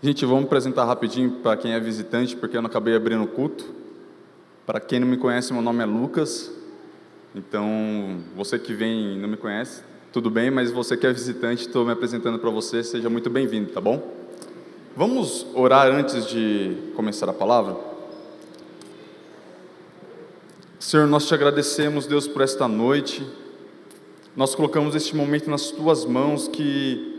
Gente, vamos apresentar rapidinho para quem é visitante, porque eu não acabei abrindo o culto. Para quem não me conhece, meu nome é Lucas. Então, você que vem e não me conhece, tudo bem, mas você que é visitante, estou me apresentando para você, seja muito bem-vindo, tá bom? Vamos orar antes de começar a palavra? Senhor, nós te agradecemos, Deus, por esta noite. Nós colocamos este momento nas tuas mãos, que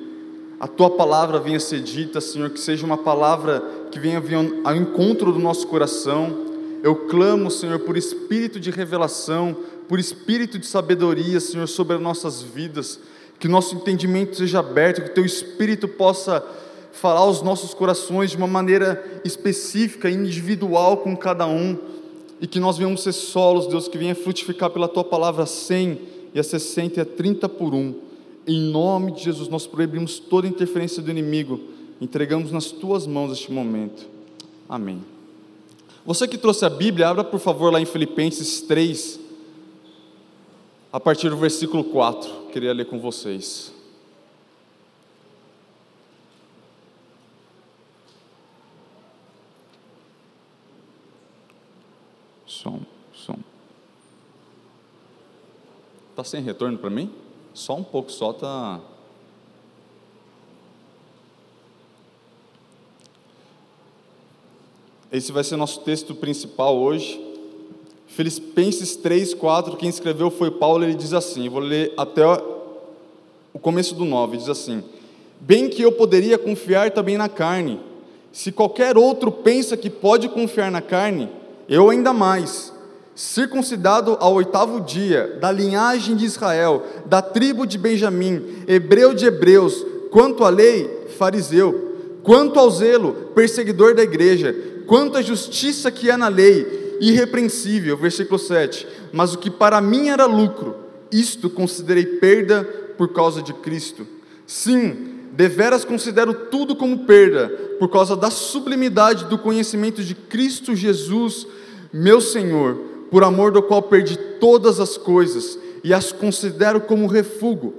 a tua palavra venha ser dita, Senhor, que seja uma palavra que venha ao encontro do nosso coração. Eu clamo, Senhor, por espírito de revelação, por espírito de sabedoria, Senhor, sobre as nossas vidas, que nosso entendimento seja aberto, que teu espírito possa falar aos nossos corações de uma maneira específica, individual com cada um, e que nós venhamos ser solos, Deus, que venha frutificar pela tua palavra 100 e a 60 e a 30 por um. Em nome de Jesus, nós proibimos toda interferência do inimigo, entregamos nas tuas mãos este momento. Amém. Você que trouxe a Bíblia, abra por favor lá em Filipenses 3, a partir do versículo 4. Queria ler com vocês. Som, som. Está sem retorno para mim? Só um pouco, só tá. Esse vai ser nosso texto principal hoje. Filipenses 3, 4, quem escreveu foi Paulo, ele diz assim, vou ler até o começo do 9, diz assim: Bem que eu poderia confiar também na carne, se qualquer outro pensa que pode confiar na carne, eu ainda mais circuncidado ao oitavo dia, da linhagem de Israel, da tribo de Benjamim, hebreu de hebreus, quanto à lei, fariseu, quanto ao zelo, perseguidor da igreja, quanto à justiça que há na lei, irrepreensível, versículo 7. Mas o que para mim era lucro, isto considerei perda por causa de Cristo. Sim, deveras considero tudo como perda, por causa da sublimidade do conhecimento de Cristo Jesus, meu Senhor por amor do qual perdi todas as coisas e as considero como refúgio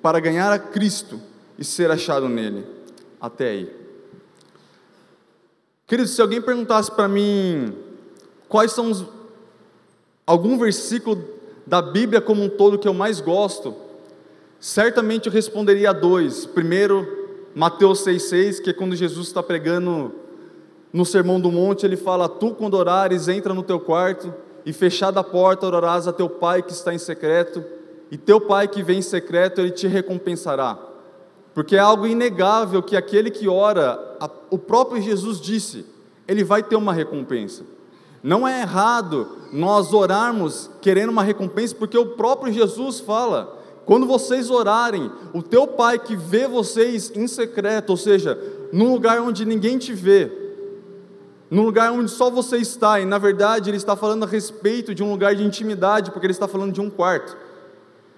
para ganhar a Cristo e ser achado nele. Até aí. Queridos, se alguém perguntasse para mim quais são os, algum versículo da Bíblia como um todo que eu mais gosto, certamente eu responderia a dois. Primeiro, Mateus 6,6, que é quando Jesus está pregando no Sermão do Monte, ele fala: Tu, quando orares, entra no teu quarto e fechada a porta, orarás a teu pai que está em secreto, e teu pai que vem em secreto, ele te recompensará. Porque é algo inegável que aquele que ora, o próprio Jesus disse, ele vai ter uma recompensa. Não é errado nós orarmos querendo uma recompensa, porque o próprio Jesus fala: quando vocês orarem, o teu pai que vê vocês em secreto, ou seja, num lugar onde ninguém te vê, num lugar onde só você está, e na verdade ele está falando a respeito de um lugar de intimidade, porque ele está falando de um quarto.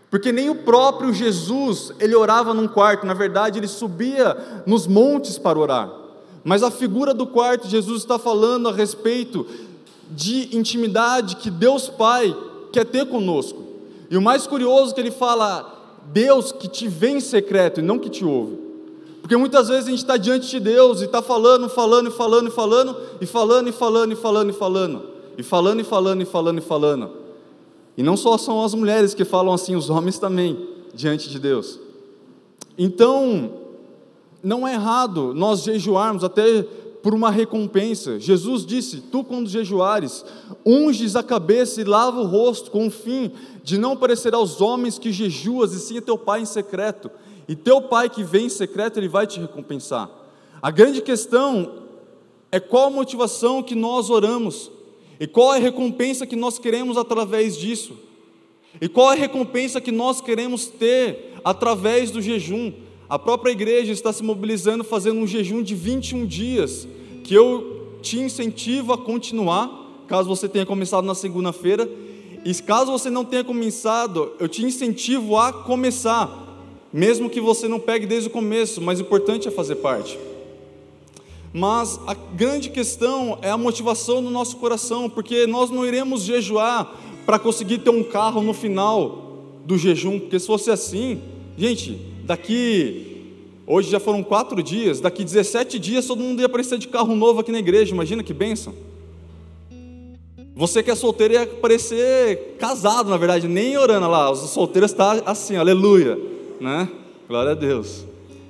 Porque nem o próprio Jesus, ele orava num quarto, na verdade ele subia nos montes para orar. Mas a figura do quarto, Jesus está falando a respeito de intimidade que Deus Pai quer ter conosco. E o mais curioso é que ele fala, Deus que te vê em secreto e não que te ouve. Porque muitas vezes a gente está diante de Deus e está falando, falando, falando, falando, e falando, e falando, e falando, e falando, e falando, e falando, e falando, e falando. E não só são as mulheres que falam assim, os homens também, diante de Deus. Então, não é errado nós jejuarmos até por uma recompensa. Jesus disse: Tu, quando jejuares, unges a cabeça e lava o rosto, com o fim de não parecer aos homens que jejuas, e sim a teu Pai em secreto e teu pai que vem em secreto, ele vai te recompensar. A grande questão é qual a motivação que nós oramos, e qual a recompensa que nós queremos através disso, e qual a recompensa que nós queremos ter através do jejum. A própria igreja está se mobilizando, fazendo um jejum de 21 dias, que eu te incentivo a continuar, caso você tenha começado na segunda-feira, e caso você não tenha começado, eu te incentivo a começar mesmo que você não pegue desde o começo, mas o importante é fazer parte. Mas a grande questão é a motivação do nosso coração, porque nós não iremos jejuar para conseguir ter um carro no final do jejum, porque se fosse assim, gente, daqui Hoje já foram quatro dias, daqui 17 dias todo mundo ia aparecer de carro novo aqui na igreja, imagina que bênção. Você que é solteiro ia parecer casado, na verdade, nem orando lá, os solteiros estão tá assim, aleluia, né? Glória a Deus.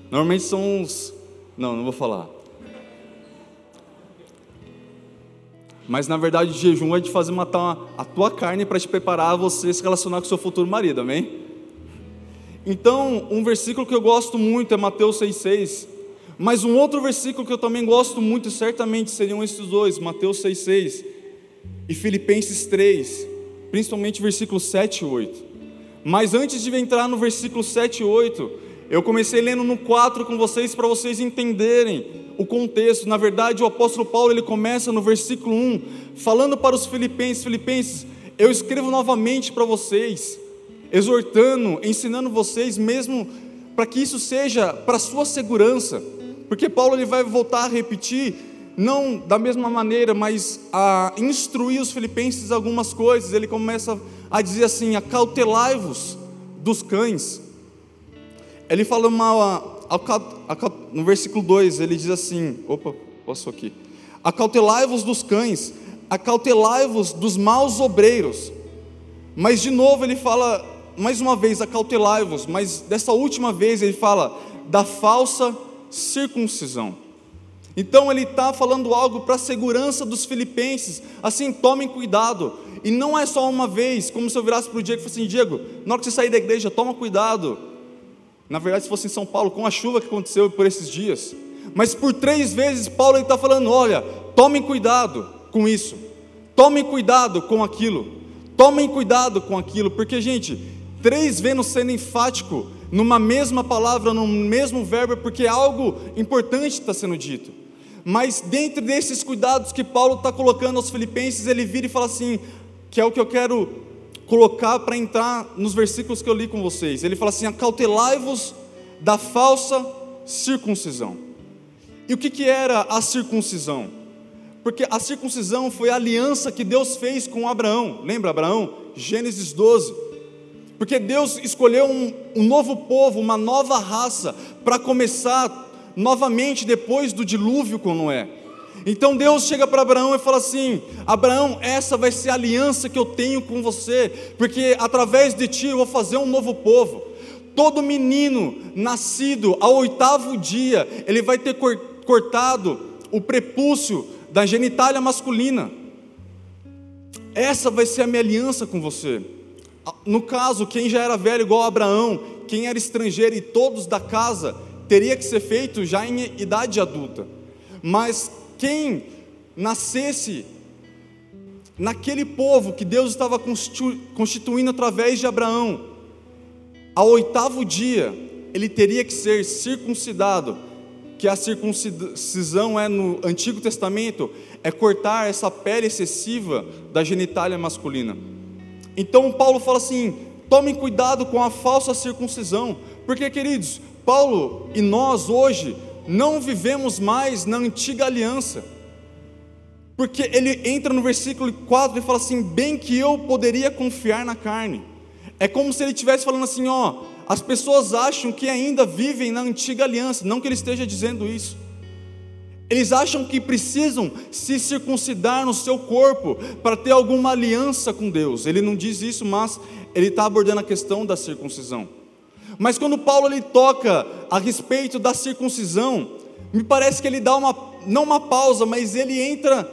Normalmente são os. Não, não vou falar. Mas na verdade o jejum é de fazer matar a tua carne para te preparar a você se relacionar com o seu futuro marido, amém? Então, um versículo que eu gosto muito é Mateus 6,6. Mas um outro versículo que eu também gosto muito, certamente seriam esses dois, Mateus 6,6 e Filipenses 3, principalmente versículos 7 e 8. Mas antes de entrar no versículo 7 e 8, eu comecei lendo no 4 com vocês para vocês entenderem o contexto. Na verdade, o apóstolo Paulo ele começa no versículo 1, falando para os filipenses: Filipenses, eu escrevo novamente para vocês exortando, ensinando vocês mesmo para que isso seja para sua segurança, porque Paulo ele vai voltar a repetir não da mesma maneira, mas a instruir os filipenses algumas coisas. Ele começa a dizer assim: acautelai-vos dos cães. Ele fala uma, no versículo 2, ele diz assim: opa, passou aqui. Acautelai-vos dos cães, acautelai-vos dos maus obreiros. Mas de novo ele fala mais uma vez, acautelai-vos, mas dessa última vez ele fala da falsa circuncisão. Então ele está falando algo para a segurança dos filipenses, assim, tomem cuidado. E não é só uma vez, como se eu virasse para o Diego e falasse assim, Diego, na hora que você sair da igreja, toma cuidado. Na verdade, se fosse em São Paulo, com a chuva que aconteceu por esses dias. Mas por três vezes Paulo está falando, olha, tomem cuidado com isso. Tomem cuidado com aquilo. Tomem cuidado com aquilo, porque, gente, três vezes sendo enfático numa mesma palavra, num mesmo verbo, porque algo importante está sendo dito. Mas dentro desses cuidados que Paulo está colocando aos filipenses, ele vira e fala assim, que é o que eu quero colocar para entrar nos versículos que eu li com vocês. Ele fala assim: acautelai-vos da falsa circuncisão. E o que, que era a circuncisão? Porque a circuncisão foi a aliança que Deus fez com Abraão. Lembra Abraão? Gênesis 12. Porque Deus escolheu um, um novo povo, uma nova raça, para começar novamente depois do dilúvio com Noé. Então Deus chega para Abraão e fala assim: Abraão, essa vai ser a aliança que eu tenho com você, porque através de ti eu vou fazer um novo povo. Todo menino nascido ao oitavo dia, ele vai ter cortado o prepúcio da genitália masculina. Essa vai ser a minha aliança com você. No caso, quem já era velho igual a Abraão, quem era estrangeiro e todos da casa, teria que ser feito já em idade adulta. Mas quem nascesse naquele povo que Deus estava constituindo através de Abraão, ao oitavo dia, ele teria que ser circuncidado, que a circuncisão é no Antigo Testamento, é cortar essa pele excessiva da genitália masculina. Então Paulo fala assim: tomem cuidado com a falsa circuncisão, porque queridos, Paulo e nós hoje não vivemos mais na antiga aliança. Porque ele entra no versículo 4 e fala assim: bem que eu poderia confiar na carne. É como se ele estivesse falando assim: ó, as pessoas acham que ainda vivem na antiga aliança, não que ele esteja dizendo isso. Eles acham que precisam se circuncidar no seu corpo para ter alguma aliança com Deus. Ele não diz isso, mas ele está abordando a questão da circuncisão. Mas quando Paulo ele toca a respeito da circuncisão, me parece que ele dá uma, não uma pausa, mas ele entra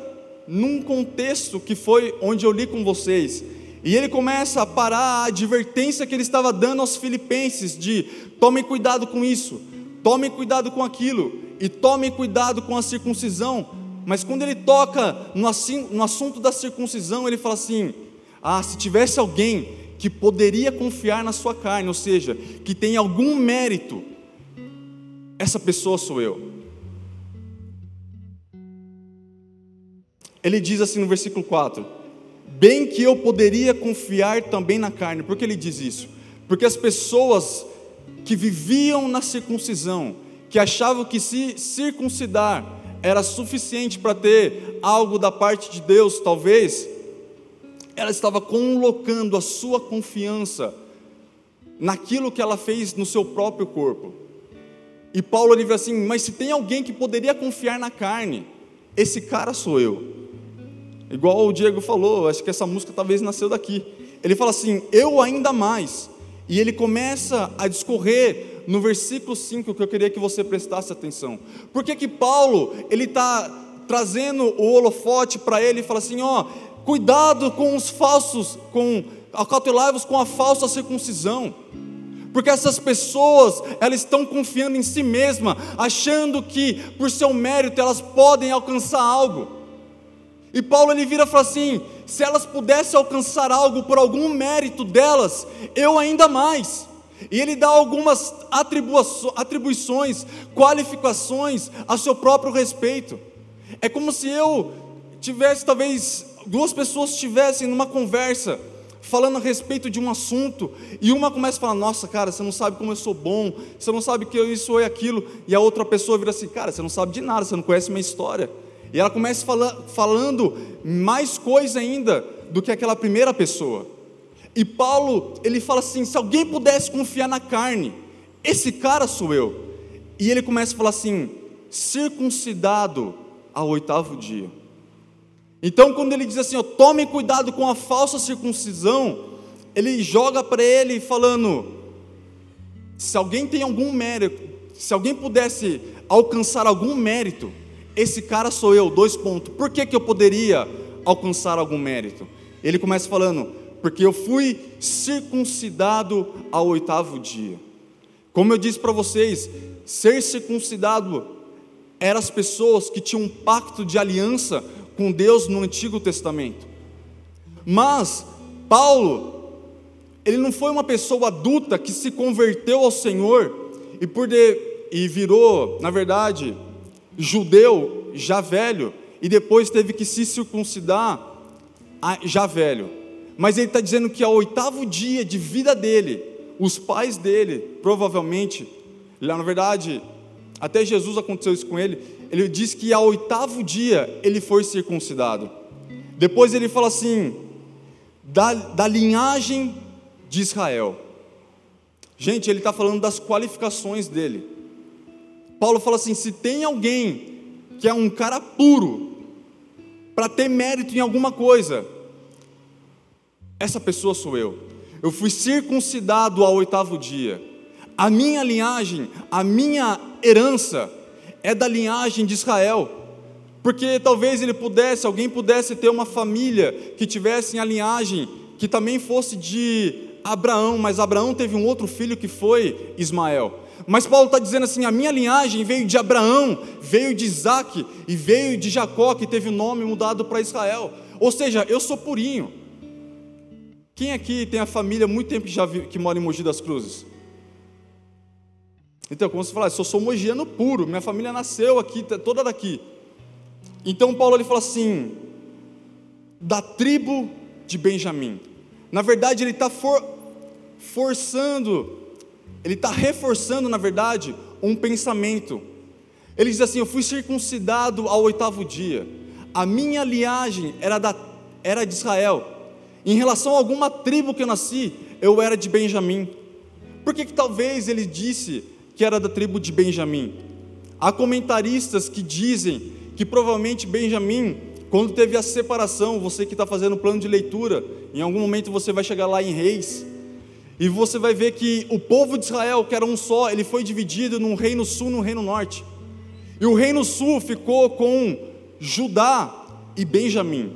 num contexto que foi onde eu li com vocês. E ele começa a parar a advertência que ele estava dando aos filipenses de tomem cuidado com isso, tomem cuidado com aquilo, e tomem cuidado com a circuncisão. Mas quando ele toca no, no assunto da circuncisão, ele fala assim: ah, se tivesse alguém que poderia confiar na sua carne, ou seja, que tem algum mérito, essa pessoa sou eu. Ele diz assim no versículo 4: Bem que eu poderia confiar também na carne, por que ele diz isso? Porque as pessoas que viviam na circuncisão, que achavam que se circuncidar era suficiente para ter algo da parte de Deus, talvez, ela estava colocando a sua confiança naquilo que ela fez no seu próprio corpo. E Paulo ele vira assim: Mas se tem alguém que poderia confiar na carne, esse cara sou eu. Igual o Diego falou, acho que essa música talvez nasceu daqui. Ele fala assim: Eu ainda mais. E ele começa a discorrer no versículo 5 que eu queria que você prestasse atenção. Por que que Paulo, ele está trazendo o holofote para ele e fala assim: ó, cuidado com os falsos, com acautelai-vos com a falsa circuncisão. Porque essas pessoas, elas estão confiando em si mesma, achando que por seu mérito elas podem alcançar algo. E Paulo ele vira e fala assim: se elas pudessem alcançar algo por algum mérito delas, eu ainda mais. E ele dá algumas atribuições, qualificações a seu próprio respeito. É como se eu tivesse, talvez, duas pessoas estivessem numa conversa, falando a respeito de um assunto, e uma começa a falar: Nossa, cara, você não sabe como eu sou bom, você não sabe que eu isso ou aquilo, e a outra pessoa vira assim: Cara, você não sabe de nada, você não conhece minha história. E ela começa fala, falando mais coisa ainda do que aquela primeira pessoa. E Paulo, ele fala assim: se alguém pudesse confiar na carne, esse cara sou eu. E ele começa a falar assim: circuncidado ao oitavo dia. Então, quando ele diz assim, ó, tome cuidado com a falsa circuncisão, ele joga para ele falando: se alguém tem algum mérito, se alguém pudesse alcançar algum mérito, esse cara sou eu. Dois pontos. Por que, que eu poderia alcançar algum mérito? Ele começa falando: porque eu fui circuncidado ao oitavo dia. Como eu disse para vocês, ser circuncidado eram as pessoas que tinham um pacto de aliança com Deus no Antigo Testamento. Mas Paulo, ele não foi uma pessoa adulta que se converteu ao Senhor e por de, e virou, na verdade, judeu já velho e depois teve que se circuncidar já velho. Mas ele está dizendo que ao oitavo dia de vida dele, os pais dele, provavelmente, lá na verdade, até Jesus aconteceu isso com ele. Ele diz que ao oitavo dia ele foi circuncidado. Depois ele fala assim: da, da linhagem de Israel. Gente, ele está falando das qualificações dele. Paulo fala assim: se tem alguém que é um cara puro, para ter mérito em alguma coisa, essa pessoa sou eu. Eu fui circuncidado ao oitavo dia. A minha linhagem, a minha herança é da linhagem de Israel. Porque talvez ele pudesse, alguém pudesse ter uma família que tivesse a linhagem que também fosse de Abraão, mas Abraão teve um outro filho que foi Ismael. Mas Paulo está dizendo assim: a minha linhagem veio de Abraão, veio de Isaac e veio de Jacó, que teve o nome mudado para Israel. Ou seja, eu sou purinho. Quem aqui tem a família muito tempo que, já vi, que mora em Mogi das Cruzes? Então, como você fala, eu sou mogiano puro, minha família nasceu aqui, toda daqui. Então, Paulo ele fala assim: da tribo de Benjamim. Na verdade, ele está for, forçando, ele está reforçando, na verdade, um pensamento. Ele diz assim: Eu fui circuncidado ao oitavo dia, a minha linhagem era, da, era de Israel. Em relação a alguma tribo que eu nasci, eu era de Benjamim. Por que, que talvez ele disse que era da tribo de Benjamim. Há comentaristas que dizem que provavelmente Benjamim, quando teve a separação, você que está fazendo plano de leitura, em algum momento você vai chegar lá em Reis, e você vai ver que o povo de Israel, que era um só, ele foi dividido num reino sul e num reino norte. E o reino sul ficou com Judá e Benjamim.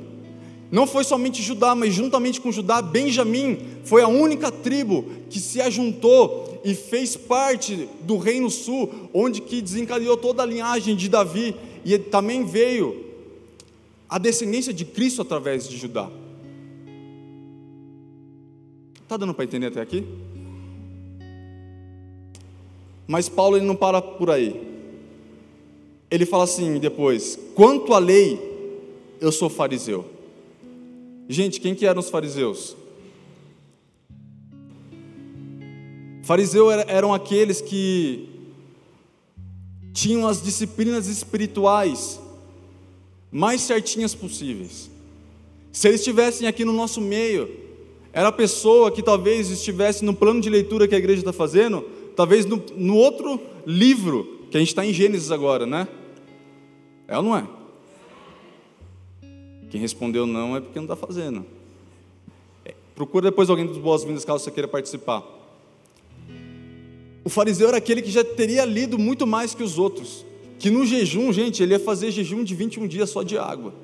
Não foi somente Judá, mas juntamente com Judá, Benjamim foi a única tribo que se ajuntou e fez parte do reino sul, onde que desencadeou toda a linhagem de Davi e também veio a descendência de Cristo através de Judá. Tá dando para entender até aqui? Mas Paulo ele não para por aí. Ele fala assim depois: quanto à lei, eu sou fariseu. Gente, quem que eram os fariseus? Fariseus eram aqueles que tinham as disciplinas espirituais mais certinhas possíveis. Se eles estivessem aqui no nosso meio, era a pessoa que talvez estivesse no plano de leitura que a igreja está fazendo, talvez no, no outro livro, que a gente está em Gênesis agora, né? É ou não é? Quem respondeu não é porque não está fazendo. É, procura depois alguém dos boas-vindas caso você queira participar. O fariseu era aquele que já teria lido muito mais que os outros. Que no jejum, gente, ele ia fazer jejum de 21 dias só de água.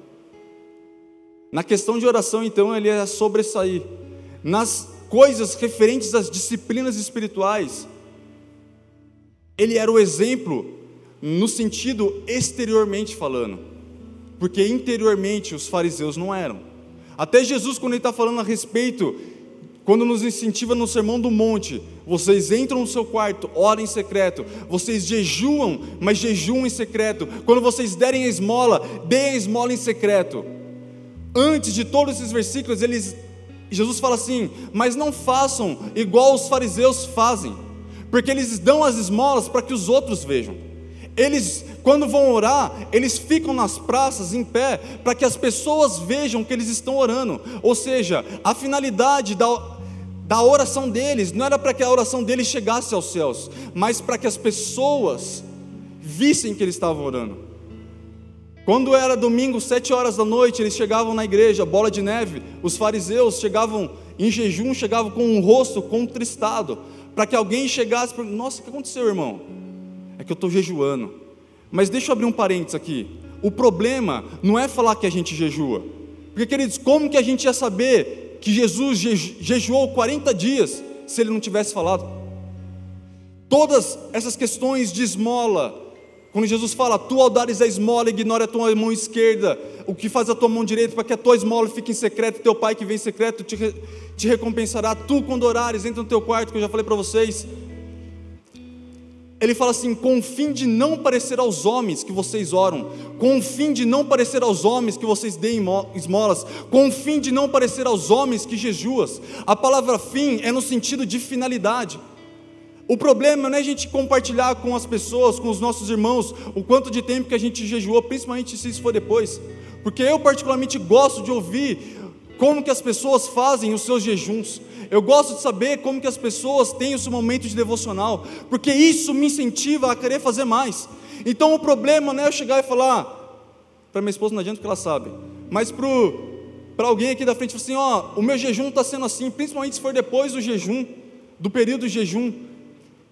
Na questão de oração, então, ele ia sobressair. Nas coisas referentes às disciplinas espirituais, ele era o exemplo no sentido exteriormente falando, porque interiormente os fariseus não eram. Até Jesus, quando ele está falando a respeito, quando nos incentiva no sermão do monte, vocês entram no seu quarto, orem em secreto, vocês jejuam, mas jejuam em secreto. Quando vocês derem a esmola, deem a esmola em secreto. Antes de todos esses versículos, eles, Jesus fala assim: mas não façam igual os fariseus fazem, porque eles dão as esmolas para que os outros vejam. Eles, quando vão orar, eles ficam nas praças em pé para que as pessoas vejam que eles estão orando. Ou seja, a finalidade da, da oração deles não era para que a oração deles chegasse aos céus, mas para que as pessoas vissem que eles estavam orando. Quando era domingo, sete horas da noite, eles chegavam na igreja, bola de neve. Os fariseus chegavam em jejum, chegavam com um rosto contristado, para que alguém chegasse e Nossa, o que aconteceu, irmão? é que eu estou jejuando. Mas deixa eu abrir um parênteses aqui. O problema não é falar que a gente jejua. Porque, queridos, como que a gente ia saber que Jesus jejuou 40 dias se ele não tivesse falado? Todas essas questões de esmola, quando Jesus fala, tu ao dares a esmola, ignora a tua mão esquerda, o que faz a tua mão direita, para que a tua esmola fique em secreto, teu pai que vem em secreto te, te recompensará. Tu, quando orares, entra no teu quarto, que eu já falei para vocês, ele fala assim: com o fim de não parecer aos homens que vocês oram, com o fim de não parecer aos homens que vocês deem esmolas, com o fim de não parecer aos homens que jejuas. A palavra fim é no sentido de finalidade. O problema não é a gente compartilhar com as pessoas, com os nossos irmãos, o quanto de tempo que a gente jejuou, principalmente se isso for depois. Porque eu particularmente gosto de ouvir como que as pessoas fazem os seus jejuns. Eu gosto de saber como que as pessoas têm o seu momento de devocional, porque isso me incentiva a querer fazer mais. Então o problema não é eu chegar e falar, para minha esposa não adianta que ela sabe, mas para alguém aqui da frente, assim, ó, o meu jejum está sendo assim, principalmente se for depois do jejum, do período de jejum.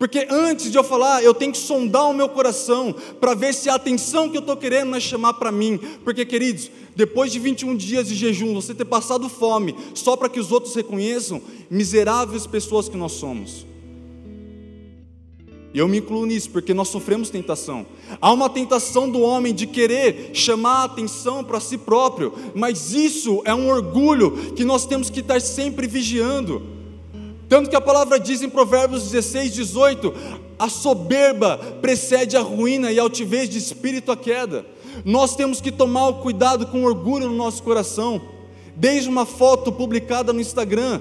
Porque antes de eu falar, eu tenho que sondar o meu coração para ver se a atenção que eu estou querendo é chamar para mim. Porque, queridos, depois de 21 dias de jejum, você ter passado fome, só para que os outros reconheçam, miseráveis pessoas que nós somos. E eu me incluo nisso, porque nós sofremos tentação. Há uma tentação do homem de querer chamar a atenção para si próprio, mas isso é um orgulho que nós temos que estar sempre vigiando. Tanto que a palavra diz em Provérbios 16, 18: a soberba precede a ruína e a altivez de espírito a queda. Nós temos que tomar o cuidado com orgulho no nosso coração. Desde uma foto publicada no Instagram,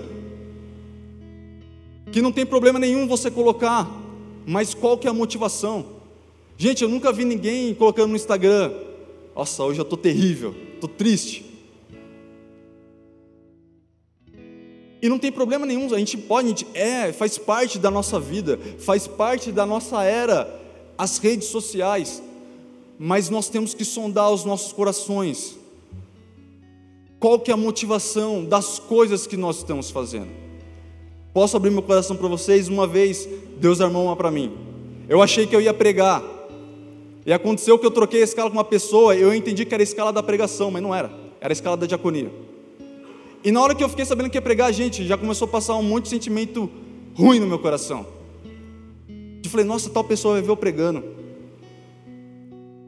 que não tem problema nenhum você colocar, mas qual que é a motivação? Gente, eu nunca vi ninguém colocando no Instagram, nossa, hoje eu estou terrível, estou triste. E não tem problema nenhum, a gente pode, a gente é, faz parte da nossa vida, faz parte da nossa era, as redes sociais, mas nós temos que sondar os nossos corações. Qual que é a motivação das coisas que nós estamos fazendo? Posso abrir meu coração para vocês? Uma vez, Deus armou uma para mim. Eu achei que eu ia pregar. E aconteceu que eu troquei a escala com uma pessoa, eu entendi que era a escala da pregação, mas não era. Era a escala da diaconia. E na hora que eu fiquei sabendo que ia pregar, gente, já começou a passar um monte de sentimento ruim no meu coração. Eu falei, nossa, tal pessoa vai ver eu pregando.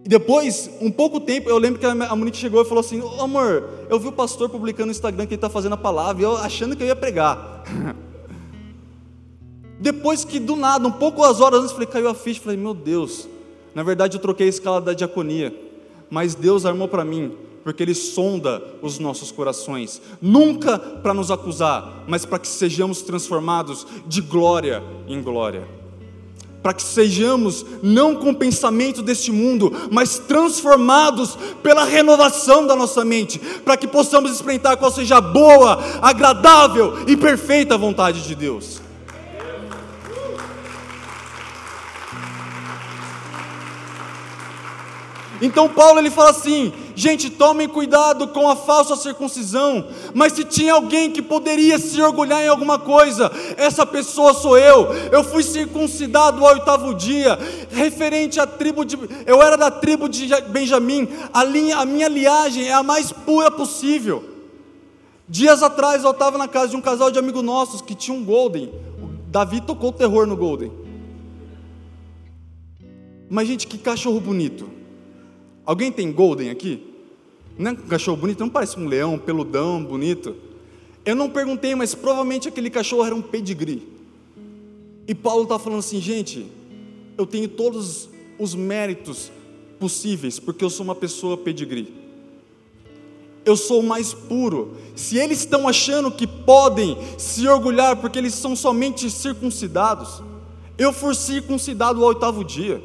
E depois, um pouco tempo, eu lembro que a Monique chegou e falou assim: oh, amor, eu vi o pastor publicando no Instagram que ele está fazendo a palavra, e eu achando que eu ia pregar. depois que do nada, um pouco as horas antes, falei, caiu a ficha, falei, meu Deus, na verdade eu troquei a escala da diaconia, mas Deus armou para mim porque Ele sonda os nossos corações, nunca para nos acusar, mas para que sejamos transformados de glória em glória. Para que sejamos não com o pensamento deste mundo, mas transformados pela renovação da nossa mente, para que possamos experimentar qual seja a boa, agradável e perfeita vontade de Deus. Então Paulo ele fala assim: gente, tomem cuidado com a falsa circuncisão, mas se tinha alguém que poderia se orgulhar em alguma coisa, essa pessoa sou eu. Eu fui circuncidado ao oitavo dia, referente à tribo de. Eu era da tribo de Benjamim, a, linha, a minha liagem é a mais pura possível. Dias atrás eu estava na casa de um casal de amigos nossos que tinha um Golden. O Davi tocou terror no Golden. Mas, gente, que cachorro bonito. Alguém tem Golden aqui? Não é um cachorro bonito? Não parece um leão, peludão, bonito? Eu não perguntei, mas provavelmente aquele cachorro era um pedigree. E Paulo está falando assim, gente, eu tenho todos os méritos possíveis, porque eu sou uma pessoa pedigree. Eu sou o mais puro. Se eles estão achando que podem se orgulhar porque eles são somente circuncidados, eu fui circuncidado ao oitavo dia.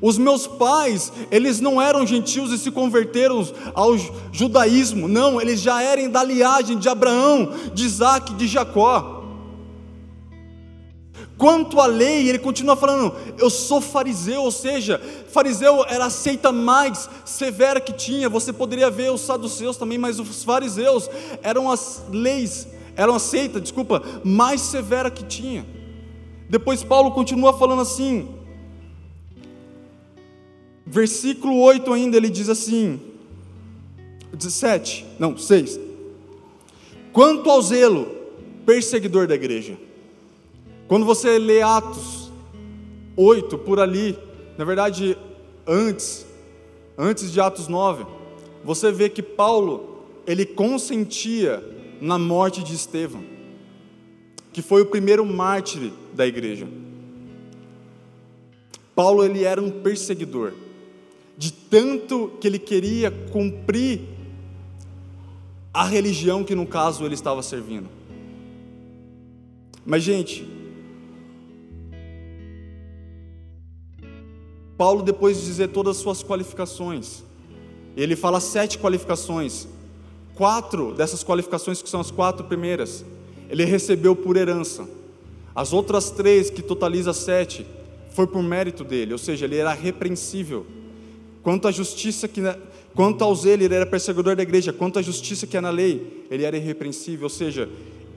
Os meus pais, eles não eram gentios e se converteram ao judaísmo, não, eles já eram da linhagem de Abraão, de Isaac, de Jacó. Quanto à lei, ele continua falando, eu sou fariseu, ou seja, fariseu era a seita mais severa que tinha. Você poderia ver os saduceus também, mas os fariseus eram as leis, eram a seita, desculpa, mais severa que tinha. Depois Paulo continua falando assim, Versículo 8 ainda, ele diz assim, 17, não, 6. Quanto ao zelo, perseguidor da igreja. Quando você lê Atos 8 por ali, na verdade, antes, antes de Atos 9, você vê que Paulo, ele consentia na morte de Estevão, que foi o primeiro mártir da igreja. Paulo ele era um perseguidor de tanto que ele queria cumprir a religião que no caso ele estava servindo. Mas, gente, Paulo, depois de dizer todas as suas qualificações, ele fala sete qualificações, quatro dessas qualificações, que são as quatro primeiras, ele recebeu por herança, as outras três, que totaliza sete, foi por mérito dele, ou seja, ele era repreensível Quanto à justiça que na, quanto ao zelo, ele era perseguidor da igreja. Quanto à justiça que é na lei, ele era irrepreensível. Ou seja,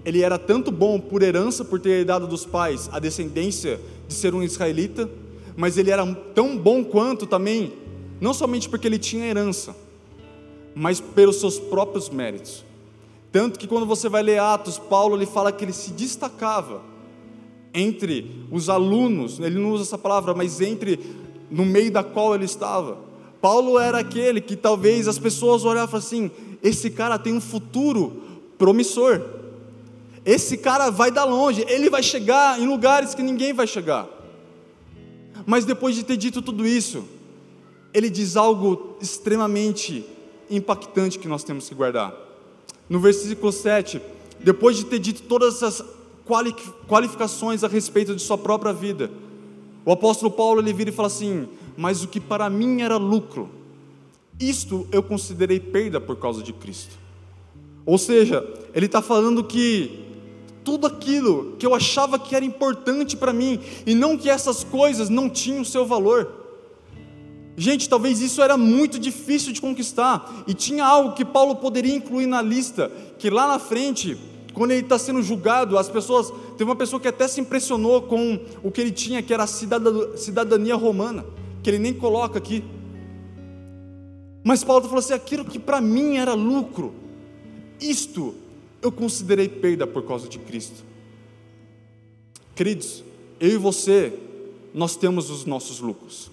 ele era tanto bom por herança, por ter herdado dos pais a descendência de ser um israelita, mas ele era tão bom quanto também, não somente porque ele tinha herança, mas pelos seus próprios méritos. Tanto que quando você vai ler Atos, Paulo ele fala que ele se destacava entre os alunos, ele não usa essa palavra, mas entre no meio da qual ele estava. Paulo era aquele que talvez as pessoas olhavam assim: esse cara tem um futuro promissor. Esse cara vai dar longe, ele vai chegar em lugares que ninguém vai chegar. Mas depois de ter dito tudo isso, ele diz algo extremamente impactante que nós temos que guardar. No versículo 7, depois de ter dito todas essas qualificações a respeito de sua própria vida, o apóstolo Paulo ele vira e fala assim: mas o que para mim era lucro, isto eu considerei perda por causa de Cristo. Ou seja, ele está falando que tudo aquilo que eu achava que era importante para mim, e não que essas coisas não tinham seu valor. Gente, talvez isso era muito difícil de conquistar, e tinha algo que Paulo poderia incluir na lista, que lá na frente, quando ele está sendo julgado, as pessoas. Teve uma pessoa que até se impressionou com o que ele tinha, que era a cidadania romana que ele nem coloca aqui. Mas Paulo falou assim: aquilo que para mim era lucro, isto eu considerei perda por causa de Cristo. Queridos, eu e você, nós temos os nossos lucros.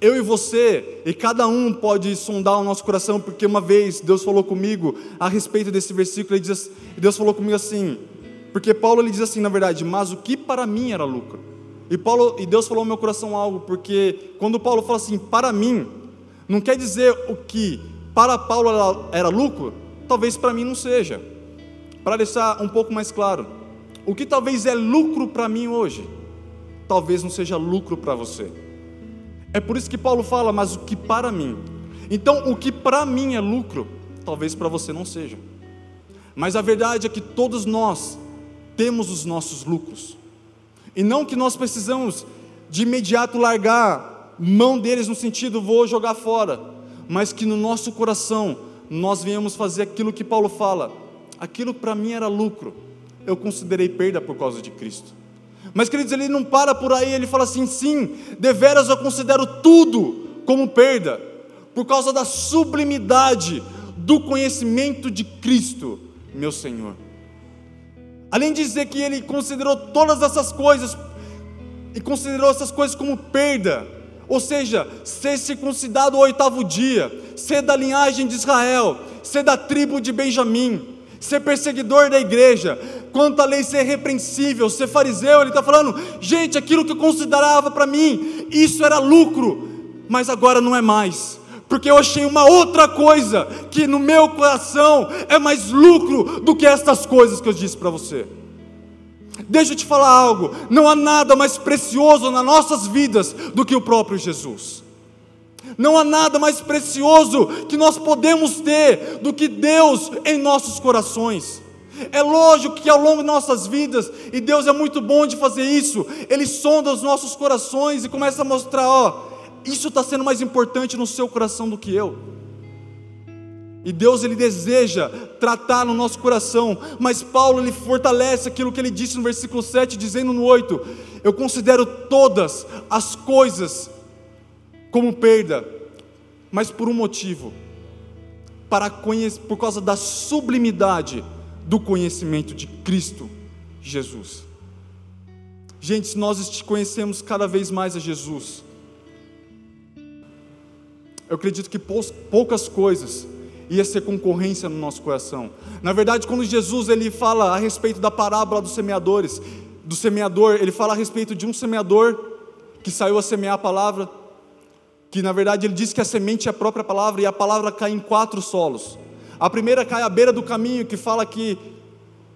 Eu e você, e cada um pode sondar o nosso coração, porque uma vez Deus falou comigo a respeito desse versículo, diz, Deus falou comigo assim, porque Paulo ele diz assim, na verdade, mas o que para mim era lucro? E, Paulo, e Deus falou no meu coração algo, porque quando Paulo fala assim, para mim, não quer dizer o que para Paulo era, era lucro, talvez para mim não seja. Para deixar um pouco mais claro, o que talvez é lucro para mim hoje, talvez não seja lucro para você. É por isso que Paulo fala, mas o que para mim. Então, o que para mim é lucro, talvez para você não seja. Mas a verdade é que todos nós temos os nossos lucros. E não que nós precisamos de imediato largar mão deles no sentido vou jogar fora, mas que no nosso coração nós venhamos fazer aquilo que Paulo fala. Aquilo para mim era lucro, eu considerei perda por causa de Cristo. Mas, queridos, ele não para por aí, ele fala assim: sim, deveras eu considero tudo como perda, por causa da sublimidade do conhecimento de Cristo, meu Senhor. Além de dizer que ele considerou todas essas coisas, e considerou essas coisas como perda, ou seja, ser circuncidado ao oitavo dia, ser da linhagem de Israel, ser da tribo de Benjamim, ser perseguidor da igreja, quanto à lei ser repreensível, ser fariseu, ele está falando, gente, aquilo que eu considerava para mim, isso era lucro, mas agora não é mais, porque eu achei uma outra coisa que no meu coração é mais lucro do que estas coisas que eu disse para você. Deixa eu te falar algo: não há nada mais precioso nas nossas vidas do que o próprio Jesus. Não há nada mais precioso que nós podemos ter do que Deus em nossos corações. É lógico que ao longo de nossas vidas, e Deus é muito bom de fazer isso, Ele sonda os nossos corações e começa a mostrar: ó, isso está sendo mais importante no seu coração do que eu. E Deus ele deseja tratar no nosso coração, mas Paulo ele fortalece aquilo que ele disse no versículo 7, dizendo no 8: Eu considero todas as coisas como perda, mas por um motivo, para conhecer, por causa da sublimidade do conhecimento de Cristo Jesus. Gente, se nós conhecemos cada vez mais a Jesus, eu acredito que poucas coisas ia ser concorrência no nosso coração. Na verdade, quando Jesus ele fala a respeito da parábola dos semeadores, do semeador, ele fala a respeito de um semeador que saiu a semear a palavra, que na verdade ele diz que a semente é a própria palavra e a palavra cai em quatro solos. A primeira cai à beira do caminho, que fala que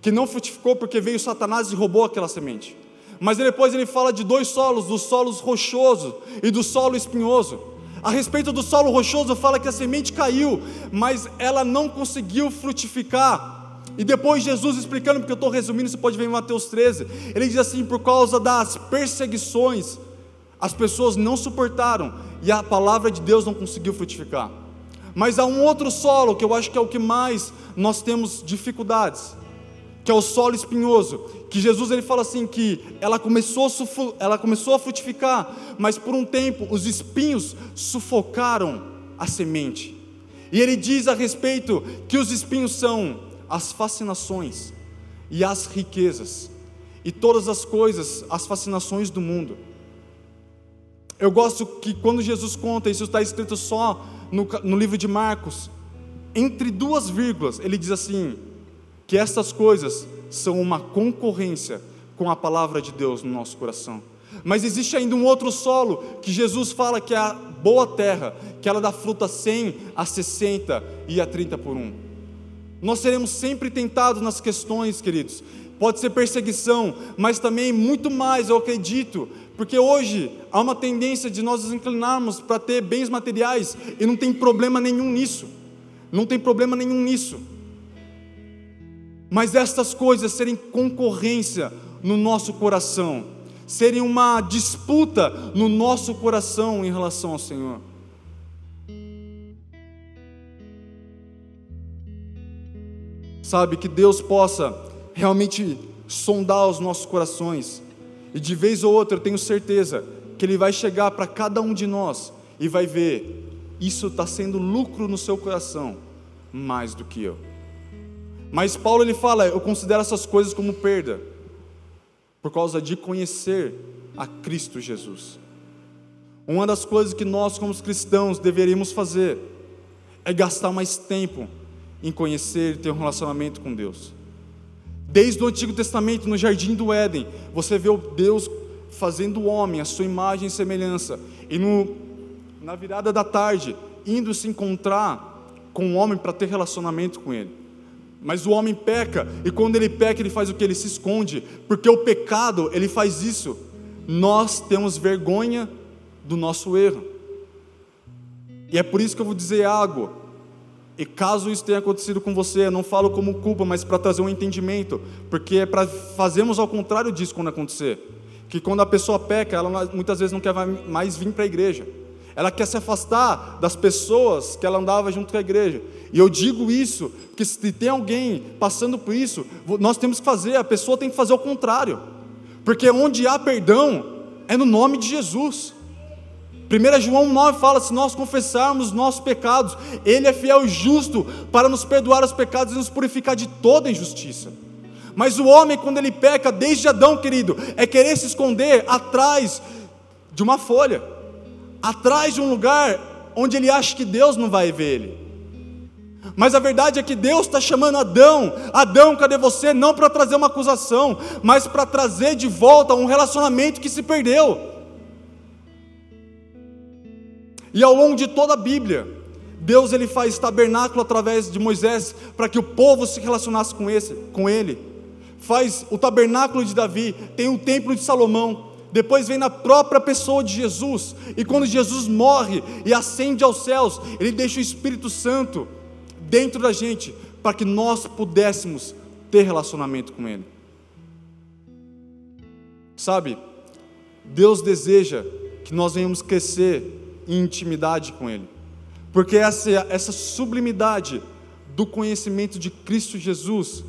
que não frutificou porque veio Satanás e roubou aquela semente. Mas depois ele fala de dois solos, do solo rochoso e do solo espinhoso. A respeito do solo rochoso, fala que a semente caiu, mas ela não conseguiu frutificar. E depois Jesus explicando, porque eu estou resumindo, você pode ver em Mateus 13, ele diz assim: por causa das perseguições, as pessoas não suportaram e a palavra de Deus não conseguiu frutificar. Mas há um outro solo que eu acho que é o que mais nós temos dificuldades que é o solo espinhoso, que Jesus ele fala assim que ela começou, a ela começou a frutificar, mas por um tempo os espinhos sufocaram a semente. E ele diz a respeito que os espinhos são as fascinações e as riquezas e todas as coisas, as fascinações do mundo. Eu gosto que quando Jesus conta, isso está escrito só no, no livro de Marcos, entre duas vírgulas, ele diz assim: que essas coisas são uma concorrência com a palavra de Deus no nosso coração. Mas existe ainda um outro solo que Jesus fala que é a boa terra, que ela dá fruta 100 a 60 e a 30 por um. Nós seremos sempre tentados nas questões, queridos. Pode ser perseguição, mas também muito mais, eu acredito, porque hoje há uma tendência de nós nos inclinarmos para ter bens materiais e não tem problema nenhum nisso. Não tem problema nenhum nisso mas estas coisas serem concorrência no nosso coração, serem uma disputa no nosso coração em relação ao Senhor. Sabe, que Deus possa realmente sondar os nossos corações, e de vez ou outra eu tenho certeza que Ele vai chegar para cada um de nós e vai ver, isso está sendo lucro no seu coração, mais do que eu. Mas Paulo ele fala, eu considero essas coisas como perda, por causa de conhecer a Cristo Jesus. Uma das coisas que nós, como cristãos, deveríamos fazer é gastar mais tempo em conhecer e ter um relacionamento com Deus. Desde o Antigo Testamento, no jardim do Éden, você vê o Deus fazendo o homem, a sua imagem e semelhança, e no, na virada da tarde, indo se encontrar com o homem para ter relacionamento com ele. Mas o homem peca, e quando ele peca, ele faz o que? Ele se esconde, porque o pecado, ele faz isso. Nós temos vergonha do nosso erro. E é por isso que eu vou dizer algo. E caso isso tenha acontecido com você, eu não falo como culpa, mas para trazer um entendimento, porque é para fazermos ao contrário disso quando acontecer. que quando a pessoa peca, ela muitas vezes não quer mais vir para a igreja. Ela quer se afastar das pessoas que ela andava junto com a igreja. E eu digo isso, porque se tem alguém passando por isso, nós temos que fazer, a pessoa tem que fazer o contrário. Porque onde há perdão, é no nome de Jesus. 1 João 9 fala: se nós confessarmos nossos pecados, Ele é fiel e justo para nos perdoar os pecados e nos purificar de toda injustiça. Mas o homem, quando ele peca, desde Adão, querido, é querer se esconder atrás de uma folha atrás de um lugar onde ele acha que Deus não vai ver ele. Mas a verdade é que Deus está chamando Adão, Adão, cadê você? Não para trazer uma acusação, mas para trazer de volta um relacionamento que se perdeu. E ao longo de toda a Bíblia, Deus ele faz tabernáculo através de Moisés para que o povo se relacionasse com, esse, com ele. Faz o tabernáculo de Davi, tem o templo de Salomão, depois vem na própria pessoa de Jesus, e quando Jesus morre e ascende aos céus, ele deixa o Espírito Santo dentro da gente, para que nós pudéssemos ter relacionamento com Ele. Sabe, Deus deseja que nós venhamos crescer em intimidade com Ele, porque essa, essa sublimidade do conhecimento de Cristo Jesus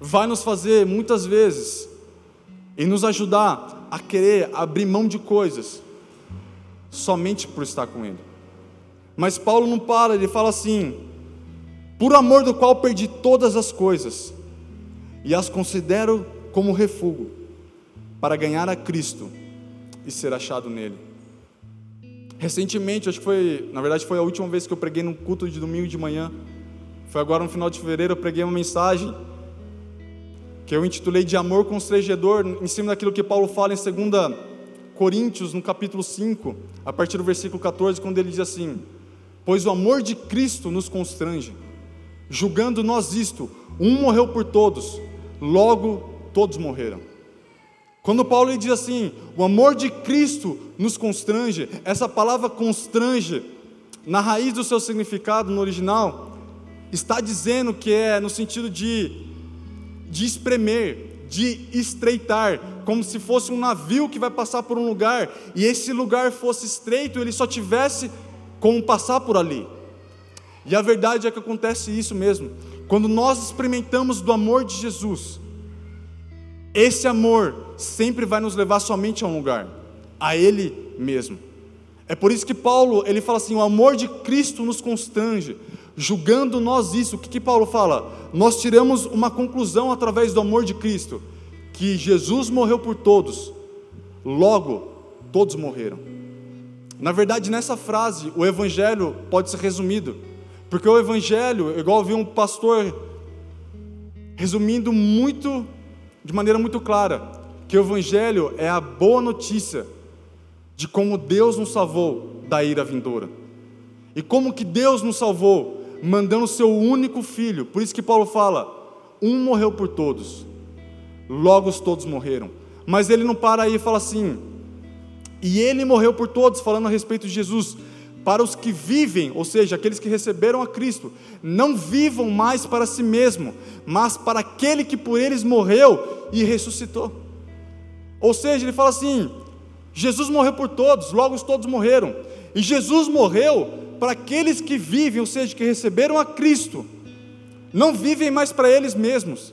vai nos fazer muitas vezes e nos ajudar a querer abrir mão de coisas somente por estar com Ele. Mas Paulo não para, ele fala assim: por amor do qual perdi todas as coisas e as considero como refúgio para ganhar a Cristo e ser achado nele. Recentemente, acho que foi, na verdade, foi a última vez que eu preguei num culto de domingo de manhã. Foi agora no final de fevereiro, eu preguei uma mensagem que eu intitulei de amor constrangedor, em cima daquilo que Paulo fala em 2 Coríntios, no capítulo 5, a partir do versículo 14, quando ele diz assim: Pois o amor de Cristo nos constrange, julgando nós isto, um morreu por todos, logo todos morreram. Quando Paulo diz assim, o amor de Cristo nos constrange, essa palavra constrange, na raiz do seu significado no original, está dizendo que é no sentido de de espremer, de estreitar, como se fosse um navio que vai passar por um lugar e esse lugar fosse estreito, ele só tivesse como passar por ali. E a verdade é que acontece isso mesmo. Quando nós experimentamos do amor de Jesus, esse amor sempre vai nos levar somente a um lugar, a Ele mesmo. É por isso que Paulo ele fala assim: o amor de Cristo nos constrange, julgando nós isso. O que, que Paulo fala? Nós tiramos uma conclusão através do amor de Cristo, que Jesus morreu por todos, logo todos morreram. Na verdade, nessa frase, o Evangelho pode ser resumido, porque o Evangelho, igual eu vi um pastor resumindo muito, de maneira muito clara, que o Evangelho é a boa notícia de como Deus nos salvou da ira vindoura. E como que Deus nos salvou? mandando o seu único filho. Por isso que Paulo fala: um morreu por todos, logo todos morreram. Mas ele não para aí e fala assim: e ele morreu por todos, falando a respeito de Jesus. Para os que vivem, ou seja, aqueles que receberam a Cristo, não vivam mais para si mesmo, mas para aquele que por eles morreu e ressuscitou. Ou seja, ele fala assim: Jesus morreu por todos, logo todos morreram. E Jesus morreu para aqueles que vivem, ou seja, que receberam a Cristo, não vivem mais para eles mesmos,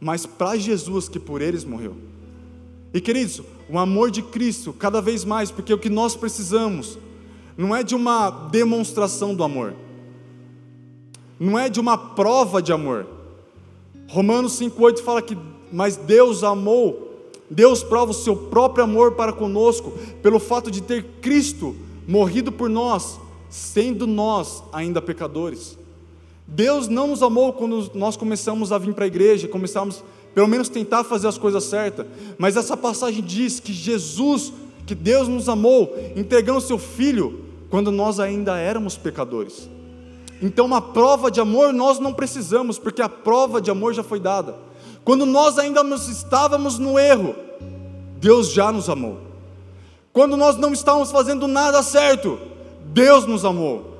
mas para Jesus que por eles morreu. E queridos, o amor de Cristo, cada vez mais, porque o que nós precisamos não é de uma demonstração do amor, não é de uma prova de amor. Romanos 5,8 fala que, mas Deus amou, Deus prova o seu próprio amor para conosco, pelo fato de ter Cristo morrido por nós, sendo nós ainda pecadores. Deus não nos amou quando nós começamos a vir para a igreja, começamos pelo menos tentar fazer as coisas certas, mas essa passagem diz que Jesus, que Deus nos amou, entregando seu filho quando nós ainda éramos pecadores. Então, uma prova de amor nós não precisamos, porque a prova de amor já foi dada. Quando nós ainda estávamos no erro, Deus já nos amou. Quando nós não estávamos fazendo nada certo, Deus nos amou.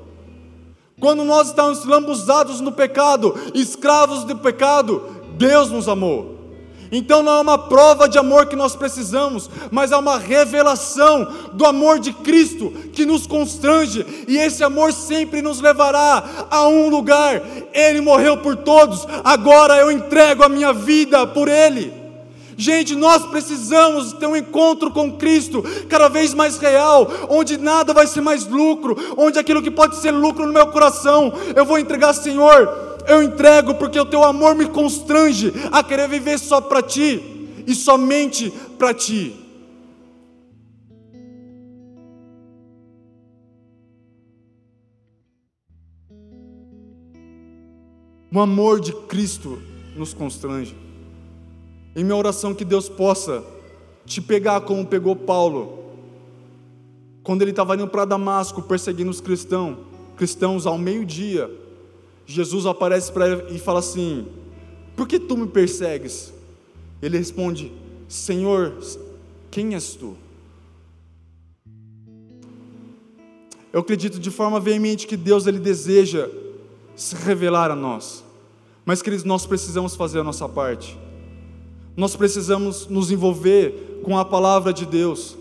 Quando nós estávamos lambuzados no pecado, escravos do pecado, Deus nos amou. Então não é uma prova de amor que nós precisamos, mas é uma revelação do amor de Cristo que nos constrange, e esse amor sempre nos levará a um lugar. Ele morreu por todos, agora eu entrego a minha vida por Ele. Gente, nós precisamos ter um encontro com Cristo cada vez mais real, onde nada vai ser mais lucro, onde aquilo que pode ser lucro no meu coração, eu vou entregar, Senhor eu entrego porque o teu amor me constrange a querer viver só para ti e somente para ti. O amor de Cristo nos constrange. Em minha oração que Deus possa te pegar como pegou Paulo, quando ele estava indo para Damasco perseguindo os cristãos, cristãos ao meio-dia, Jesus aparece para ele e fala assim: Por que tu me persegues? Ele responde: Senhor, quem és tu? Eu acredito de forma veemente que Deus ele deseja se revelar a nós. Mas, queridos, nós precisamos fazer a nossa parte. Nós precisamos nos envolver com a palavra de Deus.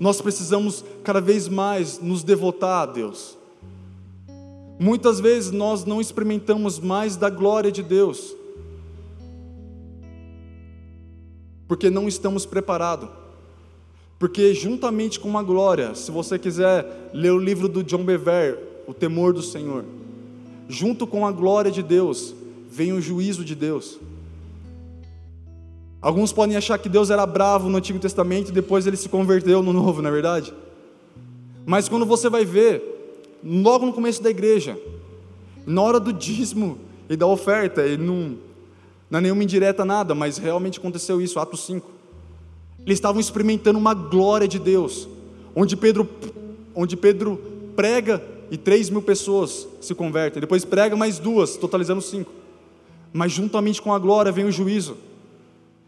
Nós precisamos cada vez mais nos devotar a Deus. Muitas vezes nós não experimentamos mais da glória de Deus, porque não estamos preparados. Porque, juntamente com a glória, se você quiser ler o livro do John Bever, O Temor do Senhor, junto com a glória de Deus, vem o juízo de Deus. Alguns podem achar que Deus era bravo no Antigo Testamento e depois ele se converteu no Novo, não é verdade? Mas quando você vai ver, logo no começo da igreja, na hora do dízimo e da oferta, ele não, não é nenhuma indireta nada, mas realmente aconteceu isso, Atos 5. Eles estavam experimentando uma glória de Deus, onde Pedro, onde Pedro prega e três mil pessoas se convertem, depois prega mais duas, totalizando cinco. Mas juntamente com a glória vem o juízo.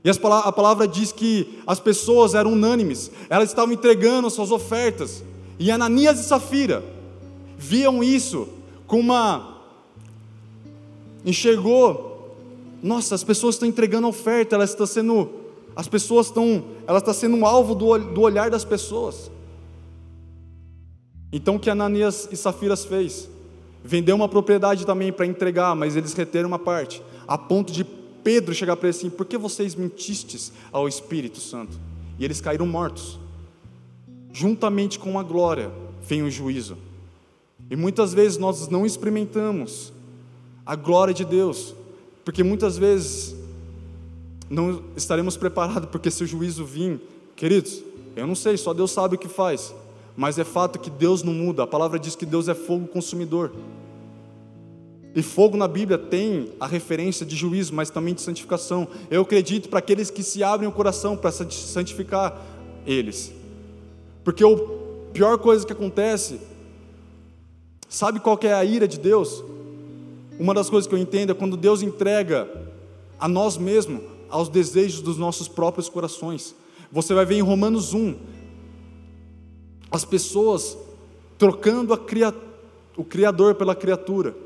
E a palavra diz que as pessoas eram unânimes, elas estavam entregando suas ofertas. E Ananias e Safira, viam isso com uma. enxergou, nossa, as pessoas estão entregando oferta, elas estão sendo. As pessoas estão. Elas estão sendo um alvo do, do olhar das pessoas. Então o que Ananias e Safiras fez? Vendeu uma propriedade também para entregar, mas eles reteram uma parte, a ponto de Pedro chegar para ele assim: por que vocês mentistes ao Espírito Santo? E eles caíram mortos. Juntamente com a glória vem o juízo. E muitas vezes nós não experimentamos a glória de Deus, porque muitas vezes não estaremos preparados, porque se o juízo vir, queridos, eu não sei, só Deus sabe o que faz, mas é fato que Deus não muda, a palavra diz que Deus é fogo consumidor. E fogo na Bíblia tem a referência de juízo, mas também de santificação. Eu acredito para aqueles que se abrem o coração para santificar eles. Porque a pior coisa que acontece Sabe qual é a ira de Deus? Uma das coisas que eu entendo é quando Deus entrega a nós mesmos aos desejos dos nossos próprios corações. Você vai ver em Romanos 1 as pessoas trocando cria... o Criador pela criatura.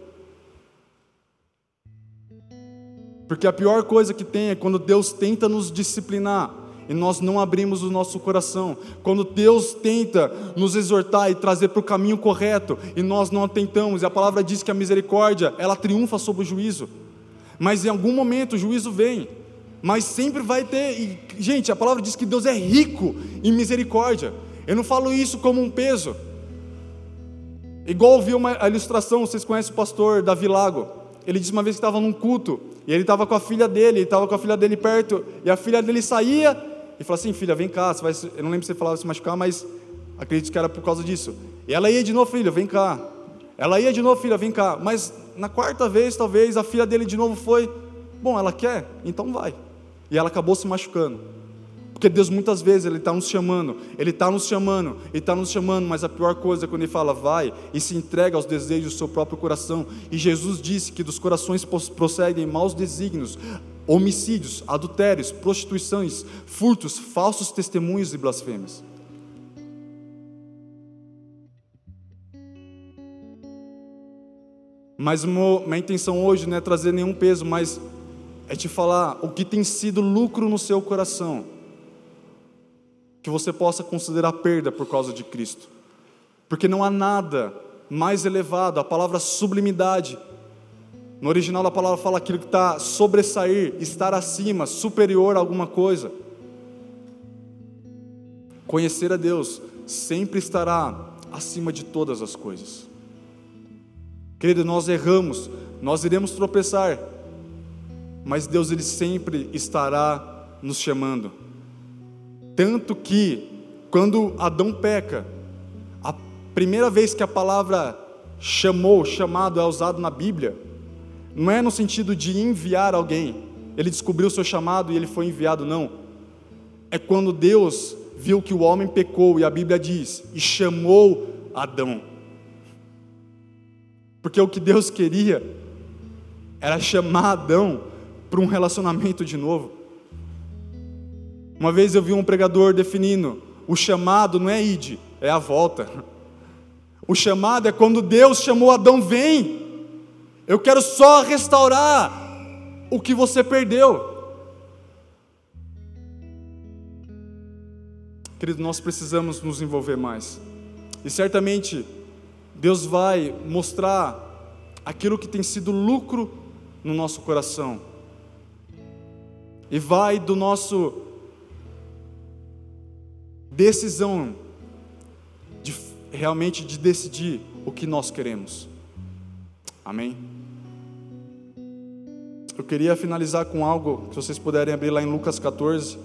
Porque a pior coisa que tem é quando Deus tenta nos disciplinar e nós não abrimos o nosso coração. Quando Deus tenta nos exortar e trazer para o caminho correto e nós não atentamos, e a palavra diz que a misericórdia, ela triunfa sobre o juízo. Mas em algum momento o juízo vem. Mas sempre vai ter, e, gente, a palavra diz que Deus é rico em misericórdia. Eu não falo isso como um peso. Igual ouvi uma ilustração, vocês conhecem o pastor Davi Lago. Ele disse uma vez que estava num culto, e ele estava com a filha dele, ele estava com a filha dele perto, e a filha dele saía e falou assim: filha, vem cá, você vai, eu não lembro se você falava se machucar, mas acredito que era por causa disso. E ela ia de novo, filha, vem cá. Ela ia de novo, filha, vem cá. Mas na quarta vez, talvez, a filha dele de novo foi: bom, ela quer, então vai. E ela acabou se machucando. Porque Deus muitas vezes Ele está nos chamando, Ele está nos chamando, Ele está nos chamando, mas a pior coisa é quando Ele fala, vai e se entrega aos desejos do seu próprio coração. E Jesus disse que dos corações procedem maus desígnios, homicídios, adultérios, prostituições, furtos, falsos testemunhos e blasfêmias. Mas minha intenção hoje não é trazer nenhum peso, mas é te falar o que tem sido lucro no seu coração, que você possa considerar perda por causa de Cristo, porque não há nada mais elevado, a palavra sublimidade. No original da palavra fala aquilo que está sobressair, estar acima, superior a alguma coisa. Conhecer a Deus sempre estará acima de todas as coisas. Querido, nós erramos, nós iremos tropeçar, mas Deus ele sempre estará nos chamando. Tanto que quando Adão peca, a primeira vez que a palavra chamou, chamado é usado na Bíblia, não é no sentido de enviar alguém. Ele descobriu o seu chamado e ele foi enviado, não. É quando Deus viu que o homem pecou, e a Bíblia diz, e chamou Adão. Porque o que Deus queria era chamar Adão para um relacionamento de novo. Uma vez eu vi um pregador definindo: o chamado não é ide, é a volta. O chamado é quando Deus chamou Adão, vem. Eu quero só restaurar o que você perdeu. Querido, nós precisamos nos envolver mais. E certamente Deus vai mostrar aquilo que tem sido lucro no nosso coração. E vai do nosso decisão de realmente de decidir o que nós queremos. Amém. Eu queria finalizar com algo que vocês puderem abrir lá em Lucas 14.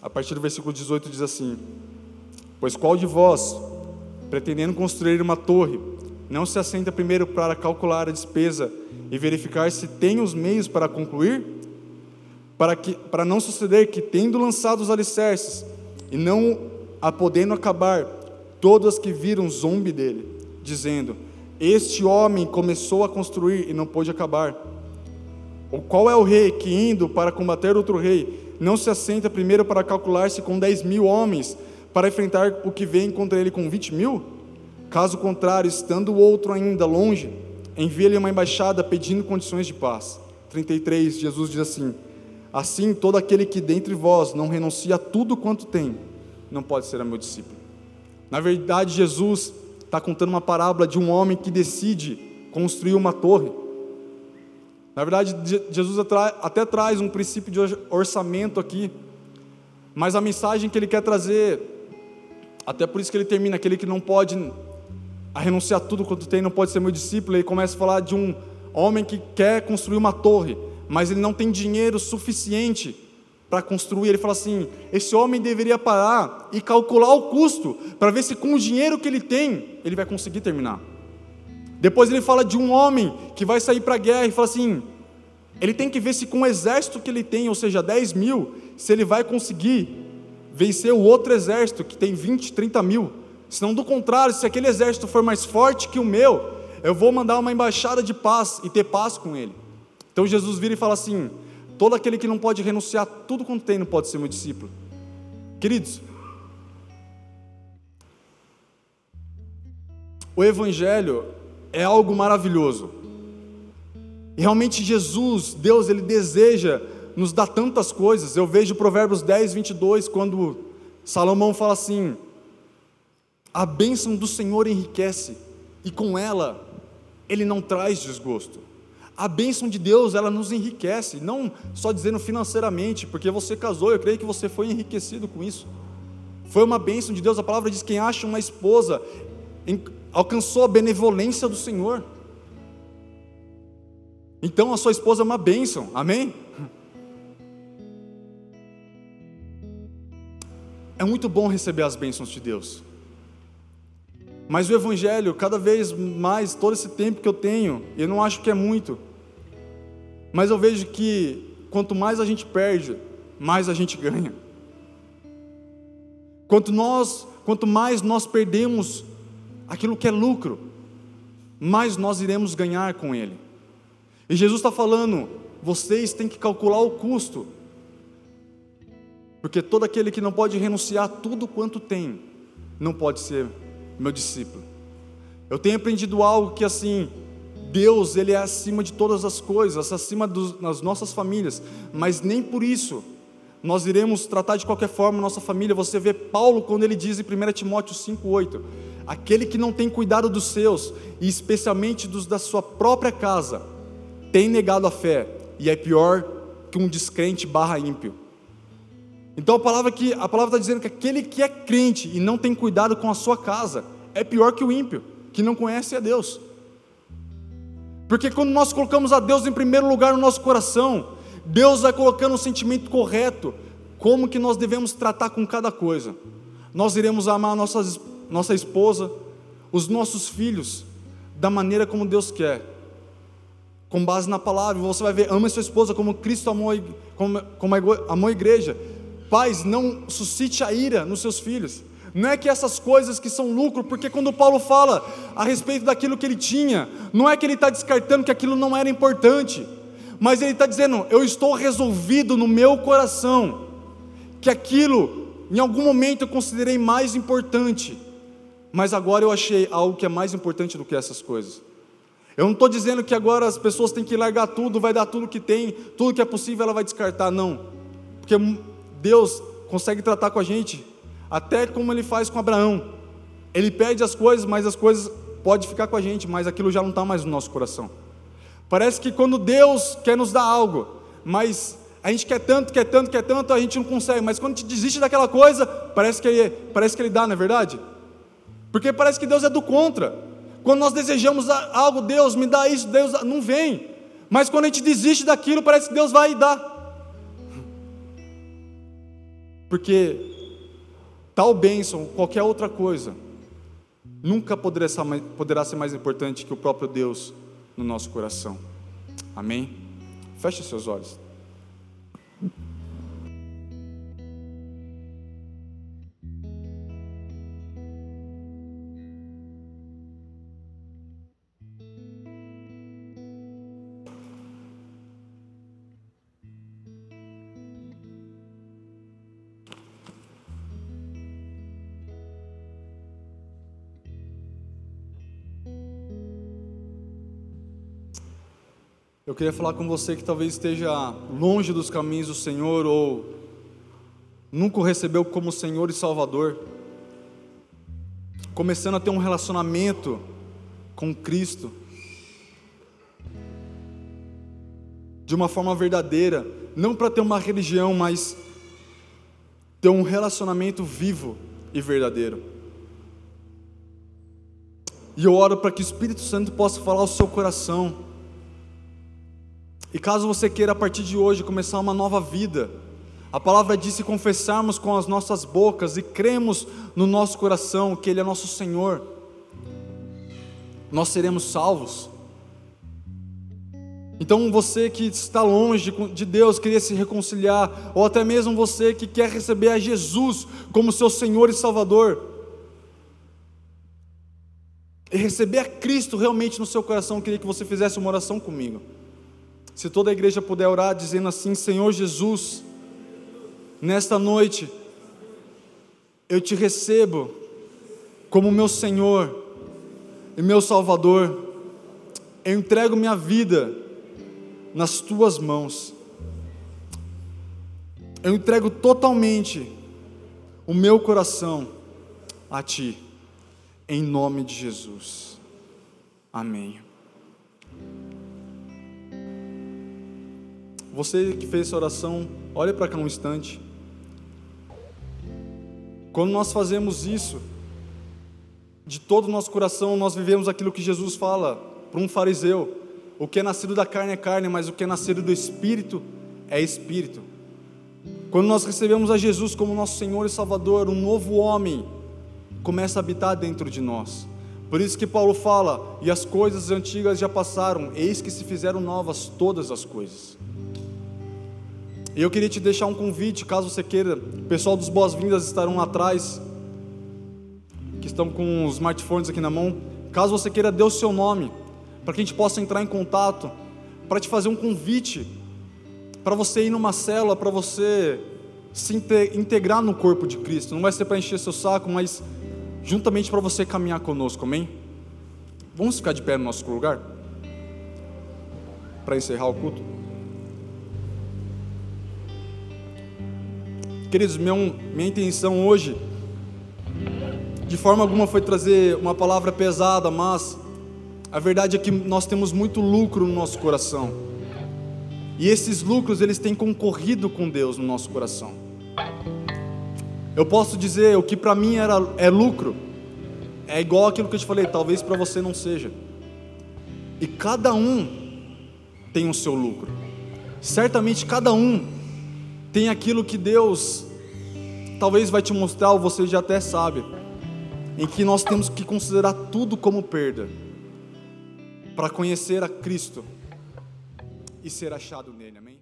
a partir do versículo 18 diz assim: Pois qual de vós, pretendendo construir uma torre, não se assenta primeiro para calcular a despesa e verificar se tem os meios para concluir? Para, que, para não suceder que, tendo lançado os alicerces e não a podendo acabar, todos que viram zombe dele, dizendo: Este homem começou a construir e não pôde acabar. Ou qual é o rei que, indo para combater outro rei, não se assenta primeiro para calcular-se com 10 mil homens, para enfrentar o que vem contra ele com 20 mil? Caso contrário, estando o outro ainda longe, envia-lhe uma embaixada pedindo condições de paz. 33, Jesus diz assim: Assim, todo aquele que dentre vós não renuncia a tudo quanto tem, não pode ser meu discípulo. Na verdade, Jesus está contando uma parábola de um homem que decide construir uma torre. Na verdade, Jesus até traz um princípio de orçamento aqui, mas a mensagem que ele quer trazer, até por isso que ele termina, aquele que não pode renunciar tudo quanto tem, não pode ser meu discípulo, ele começa a falar de um homem que quer construir uma torre, mas ele não tem dinheiro suficiente para construir. Ele fala assim: esse homem deveria parar e calcular o custo, para ver se com o dinheiro que ele tem, ele vai conseguir terminar. Depois ele fala de um homem que vai sair para a guerra e fala assim: ele tem que ver se com o exército que ele tem, ou seja, 10 mil, se ele vai conseguir vencer o outro exército que tem 20, 30 mil. Senão, do contrário, se aquele exército for mais forte que o meu, eu vou mandar uma embaixada de paz e ter paz com ele. Então Jesus vira e fala assim: todo aquele que não pode renunciar tudo quanto tem não pode ser meu discípulo. Queridos, o Evangelho é algo maravilhoso. E realmente Jesus, Deus, Ele deseja nos dar tantas coisas. Eu vejo Provérbios 10, 22, quando Salomão fala assim: A bênção do Senhor enriquece, e com ela Ele não traz desgosto. A bênção de Deus, ela nos enriquece, não só dizendo financeiramente, porque você casou, eu creio que você foi enriquecido com isso. Foi uma bênção de Deus, a palavra diz: quem acha uma esposa alcançou a benevolência do Senhor. Então a sua esposa é uma bênção, amém? É muito bom receber as bênçãos de Deus. Mas o Evangelho, cada vez mais, todo esse tempo que eu tenho, eu não acho que é muito, mas eu vejo que quanto mais a gente perde, mais a gente ganha. Quanto, nós, quanto mais nós perdemos aquilo que é lucro, mais nós iremos ganhar com ele. E Jesus está falando: vocês têm que calcular o custo, porque todo aquele que não pode renunciar tudo quanto tem, não pode ser meu discípulo. Eu tenho aprendido algo que assim, Deus, Ele é acima de todas as coisas, acima dos, das nossas famílias, mas nem por isso nós iremos tratar de qualquer forma nossa família. Você vê Paulo quando ele diz em 1 Timóteo 5,8: Aquele que não tem cuidado dos seus, e especialmente dos da sua própria casa, tem negado a fé, e é pior que um descrente barra ímpio. Então a palavra que a palavra está dizendo que aquele que é crente e não tem cuidado com a sua casa é pior que o ímpio, que não conhece a Deus. Porque quando nós colocamos a Deus em primeiro lugar no nosso coração, Deus vai colocando o sentimento correto, como que nós devemos tratar com cada coisa. Nós iremos amar nossa, nossa esposa, os nossos filhos, da maneira como Deus quer, com base na palavra. Você vai ver, ama sua esposa como Cristo amou, como, como amou a igreja. Pais, não suscite a ira nos seus filhos. Não é que essas coisas que são lucro, porque quando Paulo fala a respeito daquilo que ele tinha, não é que ele está descartando que aquilo não era importante mas ele está dizendo: eu estou resolvido no meu coração que aquilo, em algum momento eu considerei mais importante, mas agora eu achei algo que é mais importante do que essas coisas. Eu não estou dizendo que agora as pessoas têm que largar tudo, vai dar tudo que tem, tudo que é possível ela vai descartar, não, porque Deus consegue tratar com a gente, até como Ele faz com Abraão. Ele pede as coisas, mas as coisas podem ficar com a gente, mas aquilo já não está mais no nosso coração. Parece que quando Deus quer nos dar algo, mas a gente quer tanto, quer tanto, quer tanto, a gente não consegue, mas quando a gente desiste daquela coisa, parece que ele, parece que ele dá, não é verdade? Porque parece que Deus é do contra. Quando nós desejamos algo, Deus me dá isso, Deus não vem. Mas quando a gente desiste daquilo, parece que Deus vai e Porque tal bênção, qualquer outra coisa, nunca poderá ser, mais importante que o próprio Deus no nosso coração. Amém? Feche seus olhos. Eu queria falar com você que talvez esteja longe dos caminhos do Senhor ou nunca o recebeu como Senhor e Salvador, começando a ter um relacionamento com Cristo de uma forma verdadeira, não para ter uma religião, mas ter um relacionamento vivo e verdadeiro. E eu oro para que o Espírito Santo possa falar ao seu coração e caso você queira a partir de hoje começar uma nova vida, a palavra diz: se confessarmos com as nossas bocas e cremos no nosso coração que Ele é nosso Senhor, nós seremos salvos. Então você que está longe de Deus, queria se reconciliar, ou até mesmo você que quer receber a Jesus como seu Senhor e Salvador, e receber a Cristo realmente no seu coração, queria que você fizesse uma oração comigo. Se toda a igreja puder orar dizendo assim: Senhor Jesus, nesta noite, eu te recebo como meu Senhor e meu Salvador, eu entrego minha vida nas tuas mãos, eu entrego totalmente o meu coração a ti, em nome de Jesus, amém. Você que fez essa oração, olhe para cá um instante. Quando nós fazemos isso, de todo o nosso coração, nós vivemos aquilo que Jesus fala para um fariseu: o que é nascido da carne é carne, mas o que é nascido do espírito é espírito. Quando nós recebemos a Jesus como nosso Senhor e Salvador, um novo homem começa a habitar dentro de nós. Por isso que Paulo fala: e as coisas antigas já passaram, eis que se fizeram novas todas as coisas. E eu queria te deixar um convite, caso você queira. O pessoal dos Boas-Vindas estarão atrás, que estão com os smartphones aqui na mão. Caso você queira, dê o seu nome, para que a gente possa entrar em contato, para te fazer um convite, para você ir numa célula, para você se integrar no corpo de Cristo. Não vai ser para encher seu saco, mas juntamente para você caminhar conosco, amém? Vamos ficar de pé no nosso lugar? Para encerrar o culto. Queridos, minha intenção hoje, de forma alguma, foi trazer uma palavra pesada, mas a verdade é que nós temos muito lucro no nosso coração. E esses lucros, eles têm concorrido com Deus no nosso coração. Eu posso dizer, o que para mim era, é lucro, é igual aquilo que eu te falei, talvez para você não seja. E cada um tem o seu lucro. Certamente cada um tem aquilo que Deus talvez vai te mostrar, ou você já até sabe, em que nós temos que considerar tudo como perda para conhecer a Cristo e ser achado nele, amém?